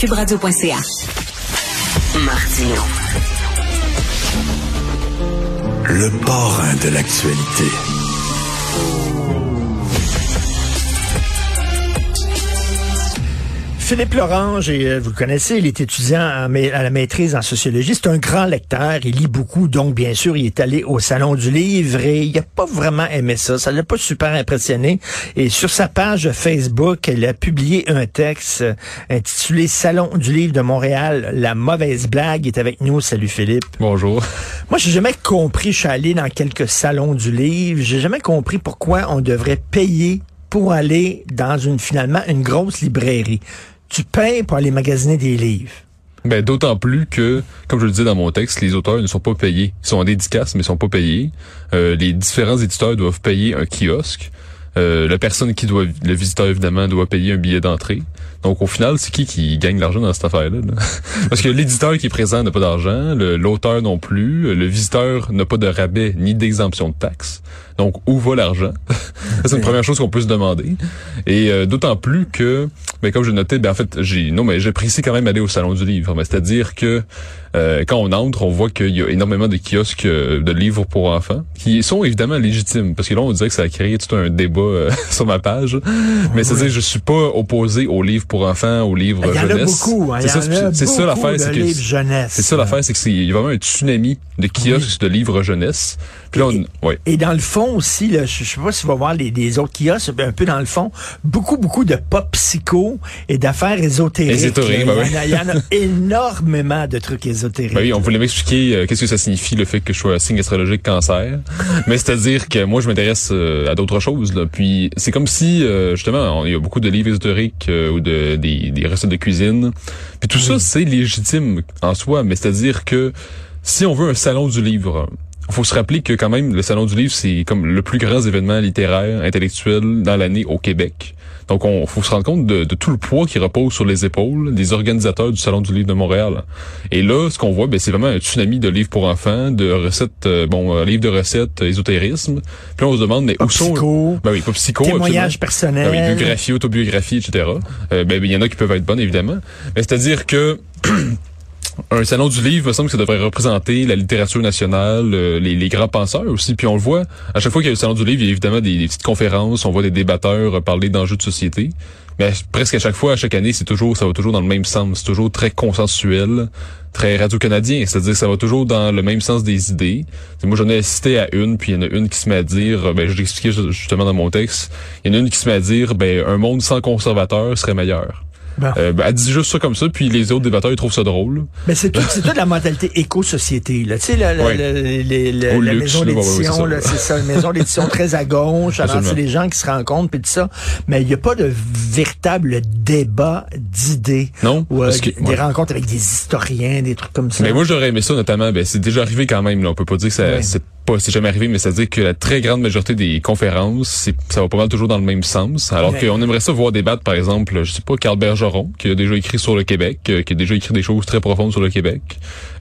cubradio.ca. Martino. Le parrain de l'actualité. Philippe Lorange, et, euh, vous le connaissez, il est étudiant à, la maîtrise en sociologie. C'est un grand lecteur, il lit beaucoup, donc bien sûr, il est allé au Salon du Livre et il n'a pas vraiment aimé ça. Ça l'a pas super impressionné. Et sur sa page Facebook, elle a publié un texte euh, intitulé Salon du Livre de Montréal, la mauvaise blague. Il est avec nous. Salut Philippe. Bonjour. Moi, j'ai jamais compris, je suis allé dans quelques salons du livre, j'ai jamais compris pourquoi on devrait payer pour aller dans une, finalement, une grosse librairie. Tu payes pour aller magasiner des livres. Ben, d'autant plus que, comme je le disais dans mon texte, les auteurs ne sont pas payés. Ils sont en dédicace, mais ils sont pas payés. Euh, les différents éditeurs doivent payer un kiosque. Euh, la personne qui doit, le visiteur évidemment, doit payer un billet d'entrée. Donc au final, c'est qui qui gagne l'argent dans cette affaire-là? là? Parce que l'éditeur qui est présent n'a pas d'argent, l'auteur non plus, le visiteur n'a pas de rabais ni d'exemption de taxes. Donc où va l'argent? c'est une première chose qu'on peut se demander. Et euh, d'autant plus que, ben, comme je notais, ben, en fait, j'ai non mais j'apprécie quand même aller au salon du livre. Mais c'est-à-dire que euh, quand on entre, on voit qu'il y a énormément de kiosques euh, de livres pour enfants qui sont évidemment légitimes. Parce que là, on dirait que ça a créé tout un débat euh, sur ma page. Mais c'est-à-dire, je suis pas opposé aux livres pour enfants, aux livres Il y en a jeunesse. beaucoup. hein, C'est il y ça, en a c'est ça l'affaire, c'est que jeunesse. c'est ça l'affaire, c'est que c'est il y a vraiment un tsunami de kiosques de livres jeunesse. Puis là, on, ouais. Et dans le fond aussi, là, je, je sais pas si vas voir les, les autres kiosques, un peu dans le fond, beaucoup, beaucoup de pop psycho et d'affaires ésotériques. Ésotériques, là. ben il, y en a, il y en a énormément de trucs ésotériques. Ben oui, on voulait m'expliquer euh, qu'est-ce que ça signifie le fait que je sois un signe astrologique cancer. Mais c'est-à-dire que moi, je m'intéresse euh, à d'autres choses. Là. Puis c'est comme si, euh, justement, il y a beaucoup de livres ésotériques ou de, des, des recettes de cuisine. Puis tout ça, c'est légitime en soi. Mais c'est-à-dire que si on veut un salon du livre, faut se rappeler que quand même, le salon du livre, c'est comme le plus grand événement littéraire, intellectuel dans l'année au Québec. Donc, on faut se rendre compte de, de tout le poids qui repose sur les épaules des organisateurs du Salon du Livre de Montréal. Et là, ce qu'on voit, ben, c'est vraiment un tsunami de livres pour enfants, de recettes, euh, bon, euh, livres de recettes, euh, ésotérisme. Puis on se demande, mais où sont... psycho, Ben oui, pas psycho, témoignages personnels. Ben oui, biographie, autobiographie, etc. Euh, ben, il y en a qui peuvent être bonnes, évidemment. Mais c'est-à-dire que un salon du livre, me semble que ça devrait représenter la littérature nationale, euh, les, les grands penseurs aussi. Puis on le voit, à chaque fois qu'il y a le salon du livre, il y a évidemment des, des petites conférences, on voit des débatteurs euh, parler d'enjeux de société. Mais presque à chaque fois, à chaque année, c'est toujours, ça va toujours dans le même sens. C'est toujours très consensuel, très radio-canadien. C'est-à-dire, ça va toujours dans le même sens des idées. T'sais, moi, j'en ai assisté à une, puis il y en a une qui se met à dire, euh, ben, je l'expliquais ju- justement dans mon texte, il y en a une qui se met à dire, ben, un monde sans conservateurs serait meilleur. Bon. Euh, ben, elle dit juste ça comme ça, puis les autres débatteurs, ils trouvent ça drôle. Mais c'est tout, c'est toute la mentalité éco-société, là. Tu sais, la, la, la, la- la- la luxe, maison d'édition, c'est ça. là, c'est ça, une maison d'édition très à gauche. Alors, c'est les gens qui se rencontrent, puis tout ça. Mais il n'y a pas de véritable débat d'idées. Non, Ou euh, que- des ouais. rencontres avec des historiens, des trucs comme ça. Mais moi, j'aurais aimé ça, notamment, ben, c'est déjà arrivé quand même, là. On peut pas dire que ça, c'est pas, c'est jamais arrivé, mais ça veut dire que la très grande majorité des conférences, ça va pas mal toujours dans le même sens. Alors Ouais. qu'on aimerait ça voir débattre, par exemple, je sais pas, Carl Bergeron, qui a déjà écrit sur le Québec, euh, qui a déjà écrit des choses très profondes sur le Québec.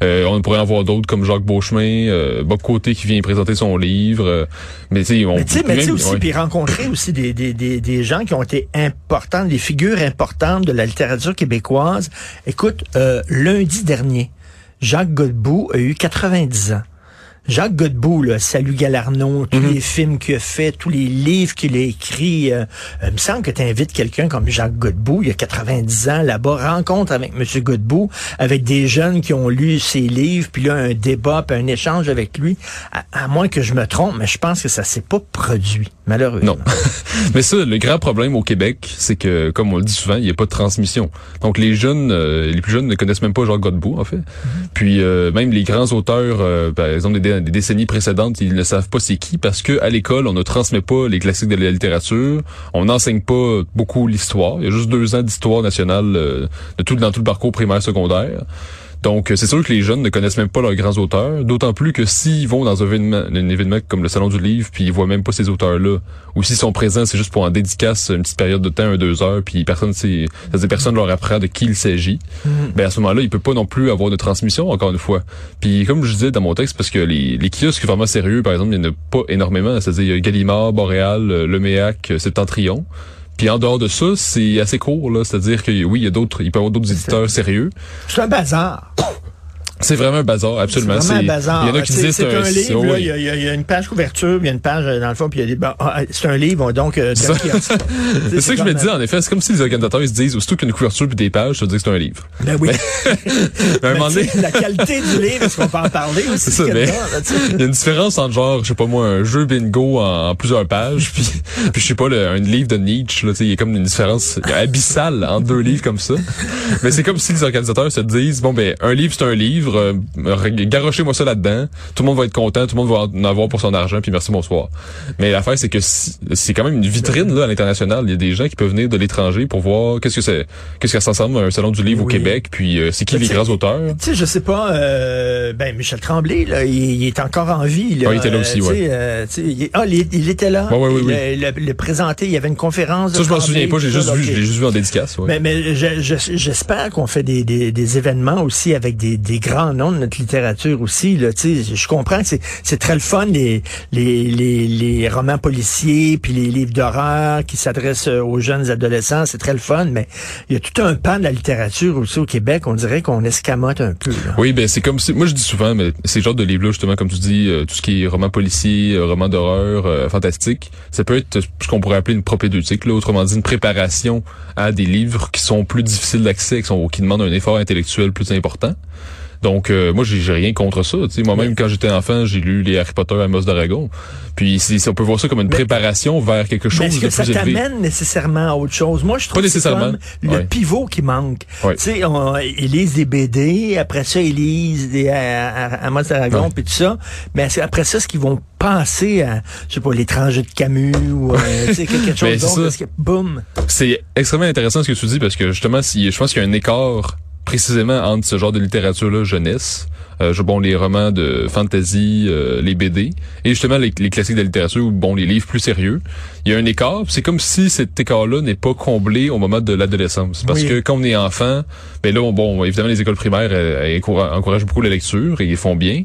Euh, on pourrait en voir d'autres comme Jacques Beauchemin, euh, Bob Côté qui vient présenter son livre. euh, mais tu sais, on Mais aussi, puis rencontrer aussi des, des, des, des gens qui ont été importants, des figures importantes de la littérature québécoise. Écoute, euh, lundi dernier, Jacques Godbout a eu 90 ans. Jacques Godbout, là, Salut Galarno, tous Mhm. les films qu'il a fait, tous les livres qu'il a écrits. euh, il me semble que tu invites quelqu'un comme Jacques Godbout, il y a 90 ans, là-bas, rencontre avec M. Godbout, avec des jeunes qui ont lu ses livres, puis là, un débat, puis un échange avec lui. À, à moins que je me trompe, mais je pense que ça s'est pas produit, malheureusement. Non. Mais ça, le grand problème au Québec, c'est que, comme on le dit souvent, il n'y a pas de transmission. Donc les jeunes, euh, les plus jeunes ne connaissent même pas Jacques Godbout, en fait. Puis euh, même les grands auteurs, euh, par exemple des, des décennies précédentes, ils ne savent pas c'est qui parce que à l'école, on ne transmet pas les classiques de la littérature, on n'enseigne pas beaucoup l'histoire. Il y a juste deux ans d'histoire nationale euh, de tout dans tout le parcours primaire secondaire. Donc, euh, c'est sûr que les jeunes ne connaissent même pas leurs grands auteurs, d'autant plus que s'ils vont dans un événement, un événement comme le Salon du Livre, puis ils voient même pas ces auteurs-là, ou s'ils sont présents, c'est juste pour en dédicace une petite période de temps, un, deux heures, puis personne, c'est, personne leur apprend de qui il s'agit, mm. ben à ce moment-là, il peut pas non plus avoir de transmission, encore une fois. Puis comme je disais dans mon texte, parce que les, les kiosques vraiment sérieux, par exemple, il n'y en a pas énormément, c'est-à-dire Gallimard, Boréal, Leméac, Septentrion. Puis en dehors de ça, c'est assez court, là. C'est-à-dire que oui, il y a d'autres, il peut y avoir d'autres éditeurs sérieux. C'est un bazar. C'est vraiment un bazar, absolument. C'est un bazar. Il y en a qui disent c'est un, un livre. Là, il, y a, il, y a, une page couverture, il y a une page euh, dans le fond, puis il y a des. Bah, ah, c'est un livre, donc. Euh, c'est ça que je me dis en effet. C'est comme si les organisateurs ils se disent aussitôt qu'il y a une couverture puis des pages, ça veut dire que c'est un livre. Ben oui. un moment donné... La qualité du livre, est-ce qu'on peut en parler aussi? C'est ça. Mais il y a une différence entre genre, je sais pas moi, un jeu bingo en, plusieurs pages, puis, puis je sais pas, le, un livre de Nietzsche. Là, il y a comme une différence abyssale entre deux livres comme ça. Mais c'est comme si les organisateurs se disent bon ben un livre c'est un livre. Euh, garochez-moi ça là-dedans. Tout le monde va être content, tout le monde va en avoir pour son argent, puis merci, bonsoir. Mais l'affaire, c'est que c'est quand même une vitrine là à l'international. Il y a des gens qui peuvent venir de l'étranger pour voir qu'est-ce que c'est, qu'est-ce que ça ressemble à un salon du livre au Québec, puis euh, c'est qui les grands auteurs? Tu sais, je sais pas. Euh, ben Michel Tremblay, là, il, est encore en vie. Là, ah, il était là aussi, ouais. Euh, il, ah, il, était là. Ouais, ouais, oui, le, le, présenté, il y avait une conférence. Ça, je m'en souviens pas. J'ai juste vu, je l'ai juste vu en dédicace. Mais, mais j'espère qu'on fait des, des, des, événements aussi avec des, des grands noms de notre littérature aussi. Là, je comprends que c'est très le fun, les, les, les, romans policiers, puis les livres d'horreur qui s'adressent euh, aux jeunes adolescents, c'est très le fun, mais il y a tout un pan de la littérature aussi au Québec, on dirait qu'on escamote un peu. Oui, ben c'est comme si, moi je dis souvent, mais ces genres de livres-là, justement, comme tu dis, euh, tout ce qui est roman policier, euh, roman d'horreur, fantastique, ça peut être ce qu'on pourrait appeler une propédeutique, là, autrement dit une préparation à des livres qui sont plus difficiles d'accès, qui, sont, qui demandent un effort intellectuel plus important. Donc, euh, moi, j'ai rien contre ça. Moi-même, quand j'étais enfant, j'ai lu les Harry Potter à Moss d'Aragon. Puis, on peut voir ça comme une préparation vers quelque chose est-ce que ça t'amène nécessairement à autre chose? Moi, je trouve que c'est comme le pivot qui manque. Tu sais, ils lisent des BD, après ça, ils lisent des Amos d'Aragon, puis tout ça. Mais après ça, ce qu'ils vont penser à, je sais pas, l'étranger de Camus ou euh, quelque chose d'autre? Boum! C'est extrêmement intéressant ce que tu dis parce que justement, si, je pense qu'il y a un écart précisément entre ce genre de littérature-là jeunesse, euh, bon les romans de fantasy, euh, les BD, et justement les, classiques de la littérature ou bon les livres plus sérieux. Il y a un écart. C'est comme si cet écart-là n'est pas comblé au moment de l'adolescence, parce que quand on est enfant, ben là bon évidemment les écoles primaires encouragent beaucoup la lecture et ils font bien.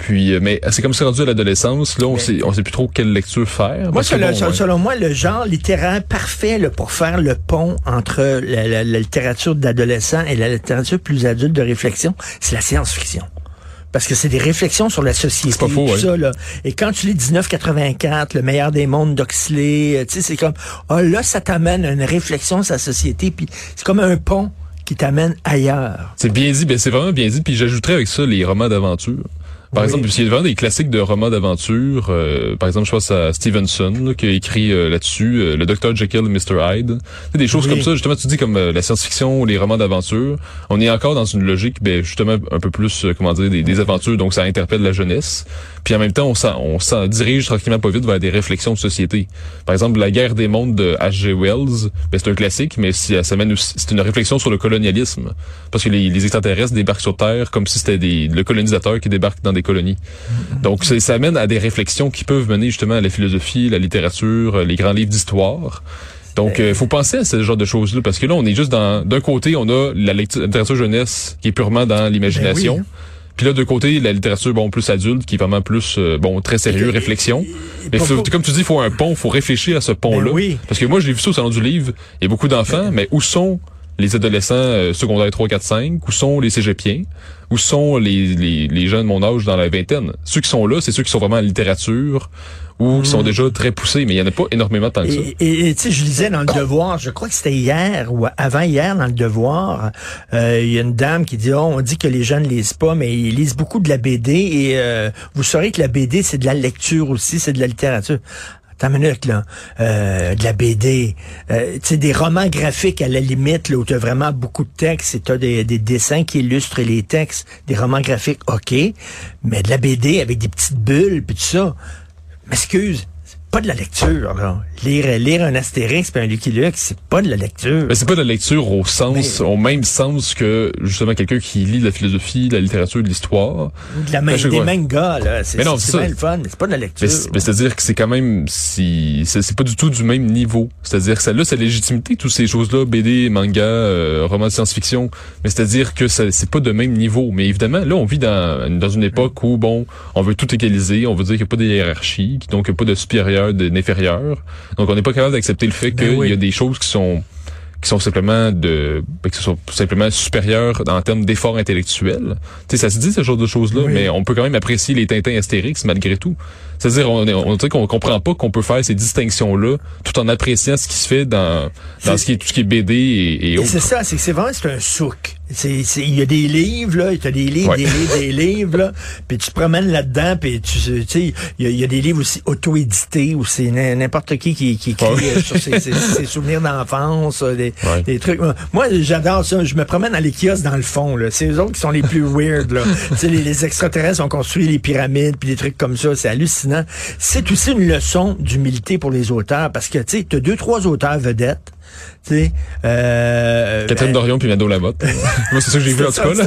Puis, euh, mais c'est comme c'est rendu à l'adolescence, là, on sait, on sait plus trop quelle lecture faire. Moi, selon, moi, le genre littéraire parfait là, pour faire le pont entre la, littérature d'adolescent et la littérature plus adulte de réflexion, c'est la science-fiction parce que c'est des réflexions sur la société. Pas faux, ça, là. Et quand tu lis 1984, le meilleur des mondes d'Oxley, euh, tu sais, c'est comme, oh là, ça t'amène à une réflexion sur la société, puis c'est comme un pont qui t'amène ailleurs. C'est bien dit, ben c'est vraiment bien dit, puis j'ajouterais avec ça les romans d'aventure. Par exemple, il y a vraiment des classiques de romans d'aventure. Euh, par exemple, je pense à Stevenson qui a écrit euh, là-dessus euh, le Dr Jekyll et Mr Hyde. Des choses comme ça. Justement, tu dis comme la science-fiction ou les romans d'aventure. On est encore dans une logique, ben, justement, un peu plus, comment dire, des, des, aventures. Donc, ça interpelle la jeunesse. Puis en même temps, on s'en dirige tranquillement pas vite vers des réflexions de société. Par exemple, La guerre des mondes de H.G. Wells, ben, c'est un classique, mais ça mène c'est une réflexion sur le colonialisme. Parce que les, les extraterrestres débarquent sur Terre comme si c'était des le colonisateur qui débarque dans des colonies. Donc ça amène à des réflexions qui peuvent mener justement à la philosophie, la littérature, les grands livres d'histoire. Donc, il euh, faut penser à ce genre de choses-là, parce que là, on est juste dans... D'un côté, on a la littérature jeunesse qui est purement dans l'imagination. Ben puis là, de côté, la littérature, bon, plus adulte, qui est vraiment plus, euh, bon, très sérieux, réflexion. Mais comme tu dis, il faut un pont, il faut réfléchir à ce pont-là. Ben Parce que moi, j'ai vu ça au Salon du Livre. Il y a beaucoup d'enfants, mais où sont les adolescents euh, secondaires 3, 4, 5? Où sont les cégepiens? Où sont les, les, les gens de mon âge dans la vingtaine? Ceux qui sont là, c'est ceux qui sont vraiment en littérature, ou qui sont hmm. déjà très poussés, mais il y en a pas énormément tant que ça. Et tu sais, je lisais dans le Devoir, je crois que c'était hier ou avant hier dans le Devoir, euh, il y a une dame qui dit, oh, on dit que les jeunes lisent pas, mais ils lisent beaucoup de la BD et euh, vous saurez que la BD c'est de la lecture aussi, c'est de la littérature T'as une minute, là. Euh, de la BD. Euh, tu des romans graphiques à la limite, là, où t'as vraiment beaucoup de textes et t'as des, des dessins qui illustrent les textes. Des romans graphiques, OK. Mais de la BD avec des petites bulles, puis tout ça. M'excuse, pas de la lecture, là. Lire, lire un Astérix et un Lucky Luke, c'est pas de la lecture. Mais c'est pas de la lecture au sens, au même sens que, justement, quelqu'un qui lit de la philosophie, de la littérature, de l'histoire. De la main, des mangas, là. C'est, Mais non, c'est c'est le fun, mais c'est pas de la lecture. Mais, mais c'est-à-dire que c'est quand même, si, c'est c'est pas du tout du même niveau. C'est-à-dire que ça a sa légitimité, toutes ces choses-là, BD, manga, euh, roman de science-fiction. Mais c'est-à-dire que ça, c'est pas de même niveau. Mais évidemment, là, on vit dans, dans une époque où, bon, on veut tout égaliser, on veut dire qu'il n'y a pas de hiérarchie, donc il n'y a pas de supérieur, de d'inférieur. Donc on n'est pas capable d'accepter le fait Ben qu'il oui. y a des choses qui sont qui sont simplement de ben, qui sont simplement supérieures en termes d'efforts intellectuels. Tu sais, ça se dit ce genre de choses-là, Oui. mais on peut quand même apprécier les Tintins Astérix malgré tout. C'est-à-dire, on, on qu'on comprend pas qu'on peut faire ces distinctions-là tout en appréciant ce qui se fait dans, dans ce qui est, tout ce qui est BD et, et Et autres. c'est ça, c'est que c'est vraiment c'est un souk. C'est, il y a des livres là, tu as des livres, Ouais. des livres, des livres là, puis tu te promènes là-dedans, puis tu tu sais, il y, a- il y a des livres aussi auto-édités où c'est n'importe qui qui, qui écrit Ouais. euh, sur ses, ses- ses souvenirs d'enfance, euh, des, Ouais. des trucs. Moi, j'adore ça. Je me promène dans les kiosques dans le fond là. C'est eux autres qui sont les plus weird là. les, les extraterrestres ont construit les pyramides puis des trucs comme ça. C'est hallucinant. C'est aussi une leçon d'humilité pour les auteurs parce que tu sais, t'as deux trois auteurs vedettes. Tu sais, euh, Catherine ben, Dorion puis Mado Lamotte. Moi, c'est ça que j'ai vu en tout cas, là.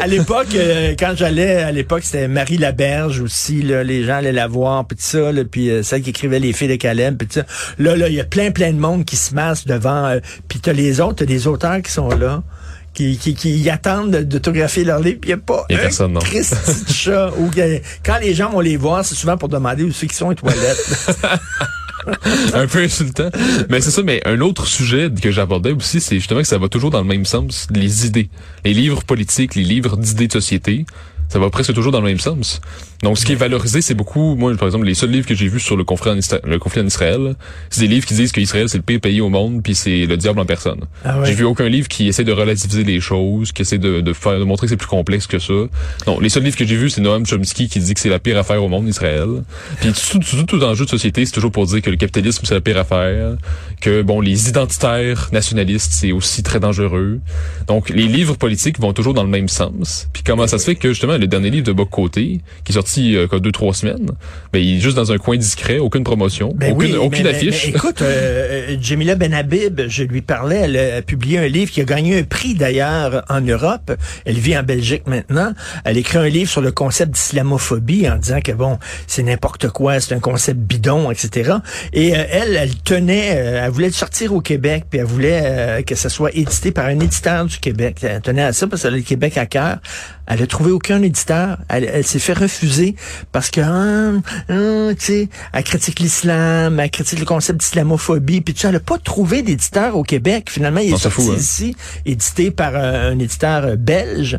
à l'époque, euh, quand j'allais, à l'époque, c'était Marie Laberge aussi, là, les gens allaient la voir, puis tout ça, là, puis euh, celle qui écrivait Les filles de Caleb, puis tout ça. Là, là, il y a plein, plein de monde qui se masse devant, euh, puis t'as les autres, t'as des auteurs qui sont là. Qui, qui, qui attendent de- d'autographier leur livre, puis il n'y a pas Y a un personne, non. Chat. Ou quand les gens vont les voir, c'est souvent pour demander où ceux qui sont les toilettes. un peu insultant. Mais c'est ça, mais un autre sujet que j'abordais aussi, c'est justement que ça va toujours dans le même sens, les idées. Les livres politiques, les livres d'idées de société, ça va presque toujours dans le même sens. Donc, ce qui est valorisé, c'est beaucoup, moi, par exemple, les seuls livres que j'ai vus sur le conflit en, Isra- le conflit en Israël, c'est des livres qui disent qu'Israël, c'est le pire pays au monde, puis c'est le diable en personne. Ah ouais. J'ai vu aucun livre qui essaie de relativiser les choses, qui essaie de, de faire, de montrer que c'est plus complexe que ça. Non, les seuls livres que j'ai vus, c'est Noam Chomsky qui dit que c'est la pire affaire au monde, Israël. Puis tout, tout, tout enjeu de société, c'est toujours pour dire que le capitalisme, c'est la pire affaire, que, bon, les identitaires nationalistes, c'est aussi très dangereux. Donc, les livres politiques vont toujours dans le même sens. Puis comment ça se fait que, justement, le dernier livre de Boc Côté, qui est sorti, euh, deux, trois semaines, ben, il est juste dans un coin discret, aucune promotion, Ben aucune, oui, aucune mais- mais- affiche. mais écoute, euh, euh, Jamila Benhabib, je lui parlais, elle a publié un livre qui a gagné un prix d'ailleurs en Europe. Elle vit en Belgique maintenant. Elle écrit un livre sur le concept d'islamophobie en disant que bon, c'est n'importe quoi, c'est un concept bidon, etc. Et euh, elle, elle tenait, euh, elle voulait le sortir au Québec, puis elle voulait euh, que ça soit édité par un éditeur du Québec. Elle tenait à ça parce qu'elle a le Québec à cœur. Elle a trouvé aucun éditeur. Elle, elle s'est fait refuser parce que, hein, tu sais, elle critique l'islam, elle critique le concept d'islamophobie, puis tu sais, elle a pas trouvé d'éditeur au Québec. Finalement, il est Non, sorti fou, hein. ici, édité par euh, un éditeur euh, belge.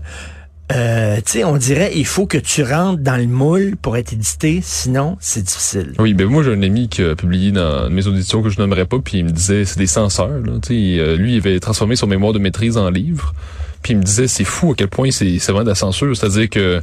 Euh, tu sais, on dirait, il faut que tu rentres dans le moule pour être édité, sinon, c'est difficile. Oui, ben moi j'ai un ami qui a publié dans mes auditions que je nommerais pas, puis il me disait c'est des censeurs. Là, euh, lui, il avait transformé son mémoire de maîtrise en livre, puis il me disait c'est fou à quel point c'est vraiment de la censure, c'est-à-dire que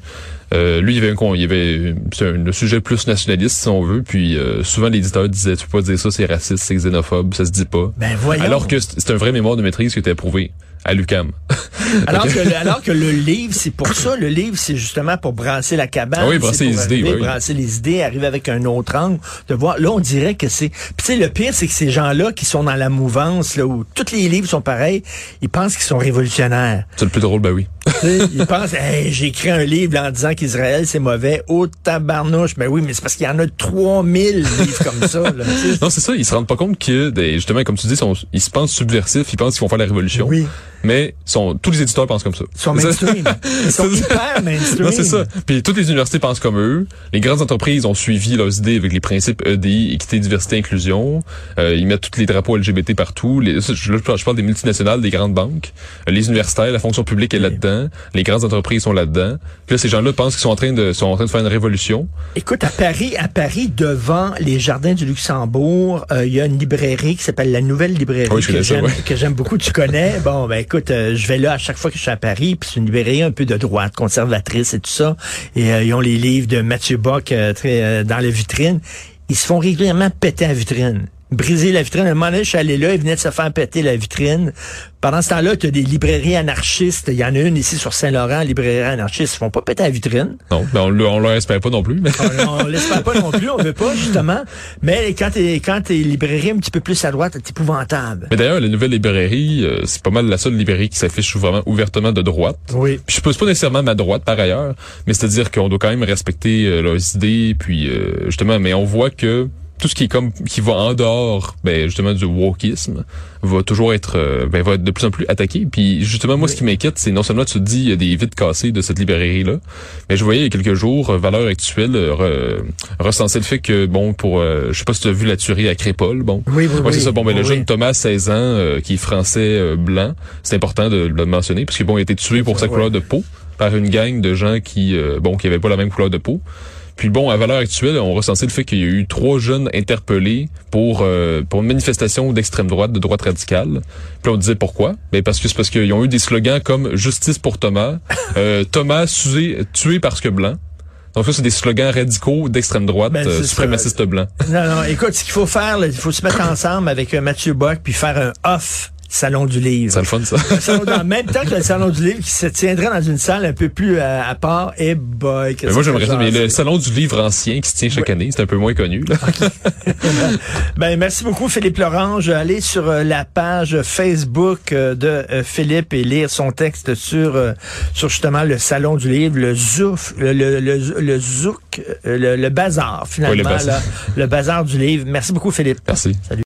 euh, lui il y avait un con- il y avait c'est un, le sujet plus nationaliste si on veut, puis euh, souvent l'éditeur disait tu peux pas dire ça c'est raciste, c'est xénophobe, ça se dit pas. Ben voyons. Alors que c'est un vrai mémoire de maîtrise qui était approuvé à l'UCAM. Alors que, le, alors que le livre, c'est pour ça. Le livre, c'est justement pour brasser la cabane. Ah oui, brasser les idées, arriver, oui, oui. Brasser les idées, arriver avec un autre angle, de voir. Là, on dirait que c'est. Puis tu sais, le pire, c'est que ces gens-là qui sont dans la mouvance, là, où tous les livres sont pareils, ils pensent qu'ils sont révolutionnaires. C'est le plus drôle, ben oui. Ils pensent, hey, j'ai écrit un livre là, en disant qu'Israël, c'est mauvais. Oh, tabarnouche. Ben oui, mais c'est parce qu'il y en a 3000 livres comme ça, là. Non, c'est ça, ils se rendent pas compte que, des- justement, comme tu dis, sont- ils se pensent subversifs, ils pensent qu'ils vont faire la révolution. Oui. Mais sont, tous les éditeurs pensent comme ça. Ils sont mainstream. Ils sont hyper mainstream. Non, c'est ça. Puis toutes les universités pensent comme eux. Les grandes entreprises ont suivi leurs idées avec les principes EDI, équité, diversité, inclusion. Euh, ils mettent tous les drapeaux LGBT partout. Les, je, je parle des multinationales, des grandes banques. Les universitaires, la fonction publique est là-dedans. Les grandes entreprises sont là-dedans. Puis là, ces gens-là pensent qu'ils sont en train de, sont en train de faire une révolution. Écoute, à Paris, à Paris, devant les jardins du Luxembourg, euh, il y a une librairie qui s'appelle la Nouvelle Librairie Oui, j'aime ouais. que j'aime beaucoup. Tu connais? Bon, ben écoute, euh, je vais là à chaque fois que je suis à Paris, puis c'est une librairie un peu de droite, conservatrice et tout ça. Et euh, ils ont les livres de Mathieu Bock euh, euh, dans la vitrine. ils se font régulièrement péter la vitrine briser la vitrine. À un moment donné, je suis allé là, il venait de se faire péter la vitrine. Pendant ce temps-là, tu as des librairies anarchistes. Il y en a une ici sur Saint-Laurent, librairie anarchiste. Ils font pas péter la vitrine. Non, ben on, on leur espère pas non plus. on, on l'espère pas non plus, on veut pas, justement. Mais quand t'es, quand t'es librairie un petit peu plus à droite, c'est épouvantable. Mais d'ailleurs, la nouvelle librairie, euh, c'est pas mal la seule librairie qui s'affiche vraiment ouvertement de droite. Oui. Puis je pose pas nécessairement ma droite par ailleurs, mais c'est-à-dire qu'on doit quand même respecter euh, leurs idées, puis euh, justement, mais on voit que tout ce qui est comme qui va en dehors ben justement du wokisme va toujours être euh, ben va être de plus en plus attaqué. Puis justement moi ce qui m'inquiète c'est non seulement tu te dis il y a des vides cassées de cette librairie là mais je voyais il y a quelques jours euh, valeur actuelle euh, recenser le fait que bon pour je sais pas si tu as vu la tuerie à Crépole bon. Oui, oui, ouais, c'est ça. Bon ben le jeune Thomas 16 ans qui est français blanc c'est important de le mentionner parce que bon il a été tué pour sa couleur de peau par une gang de gens qui bon qui avaient pas la même couleur de peau puis bon, à valeur actuelle, on recensait le fait qu'il y a eu trois jeunes interpellés pour euh, pour une manifestation d'extrême droite, de droite radicale. Puis on disait pourquoi? Ben parce que c'est parce qu'ils ont eu des slogans comme justice pour Thomas, euh, Thomas tué, tué parce que blanc. Donc ça, c'est des slogans radicaux d'extrême droite, Ben, euh, blancs. Non, non, écoute, ce qu'il faut faire, il faut se mettre ensemble avec euh, Mathieu Bock puis faire un off Salon du livre. C'est le fun, ça. Salon en même temps que le Salon du livre qui se tiendrait dans une salle un peu plus euh, à part. Et boy, Mais moi, j'aimerais ça. Mais le salon du livre ancien qui se tient chaque année, c'est un peu moins connu. Là. Ben, merci beaucoup, Philippe Lorange. Allez sur euh, la page Facebook euh, de Philippe et lire son texte sur, euh, sur justement le salon du livre, le zouf, le, le, le, le zouk, le, le bazar, finalement, Oui, le bazar. là, le bazar du livre. Merci beaucoup, Philippe. Merci. Salut.